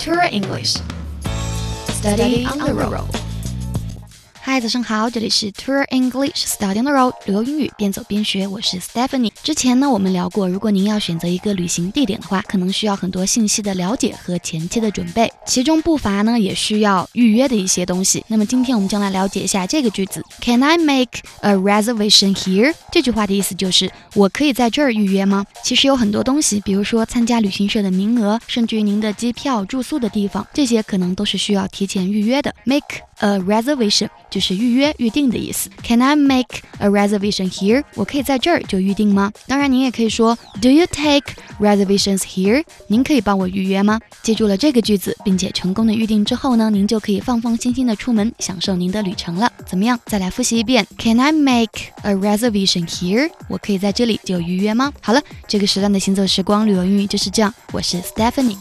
Tour English. Study on the road. 嗨，早上好，这里是 Tour English Study on the Road 旅游英语边走边学，我是 Stephanie。之前呢，我们聊过，如果您要选择一个旅行地点的话，可能需要很多信息的了解和前期的准备，其中不乏呢也需要预约的一些东西。那么今天我们将来了解一下这个句子：Can I make a reservation here？这句话的意思就是我可以在这儿预约吗？其实有很多东西，比如说参加旅行社的名额，甚至于您的机票、住宿的地方，这些可能都是需要提前预约的。Make a reservation 就是预约、预定的意思。Can I make a reservation here？我可以在这儿就预定吗？当然，您也可以说 Do you take reservations here？您可以帮我预约吗？记住了这个句子，并且成功的预定之后呢，您就可以放放心心的出门，享受您的旅程了。怎么样？再来复习一遍。Can I make a reservation here？我可以在这里就预约吗？好了，这个时段的行走时光旅游英语就是这样。我是 Stephanie。